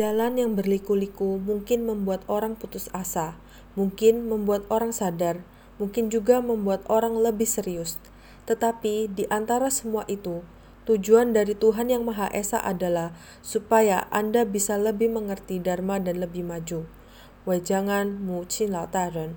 Jalan yang berliku-liku mungkin membuat orang putus asa, mungkin membuat orang sadar, mungkin juga membuat orang lebih serius. Tetapi di antara semua itu, tujuan dari Tuhan Yang Maha Esa adalah supaya Anda bisa lebih mengerti Dharma dan lebih maju. 为将安母亲老大人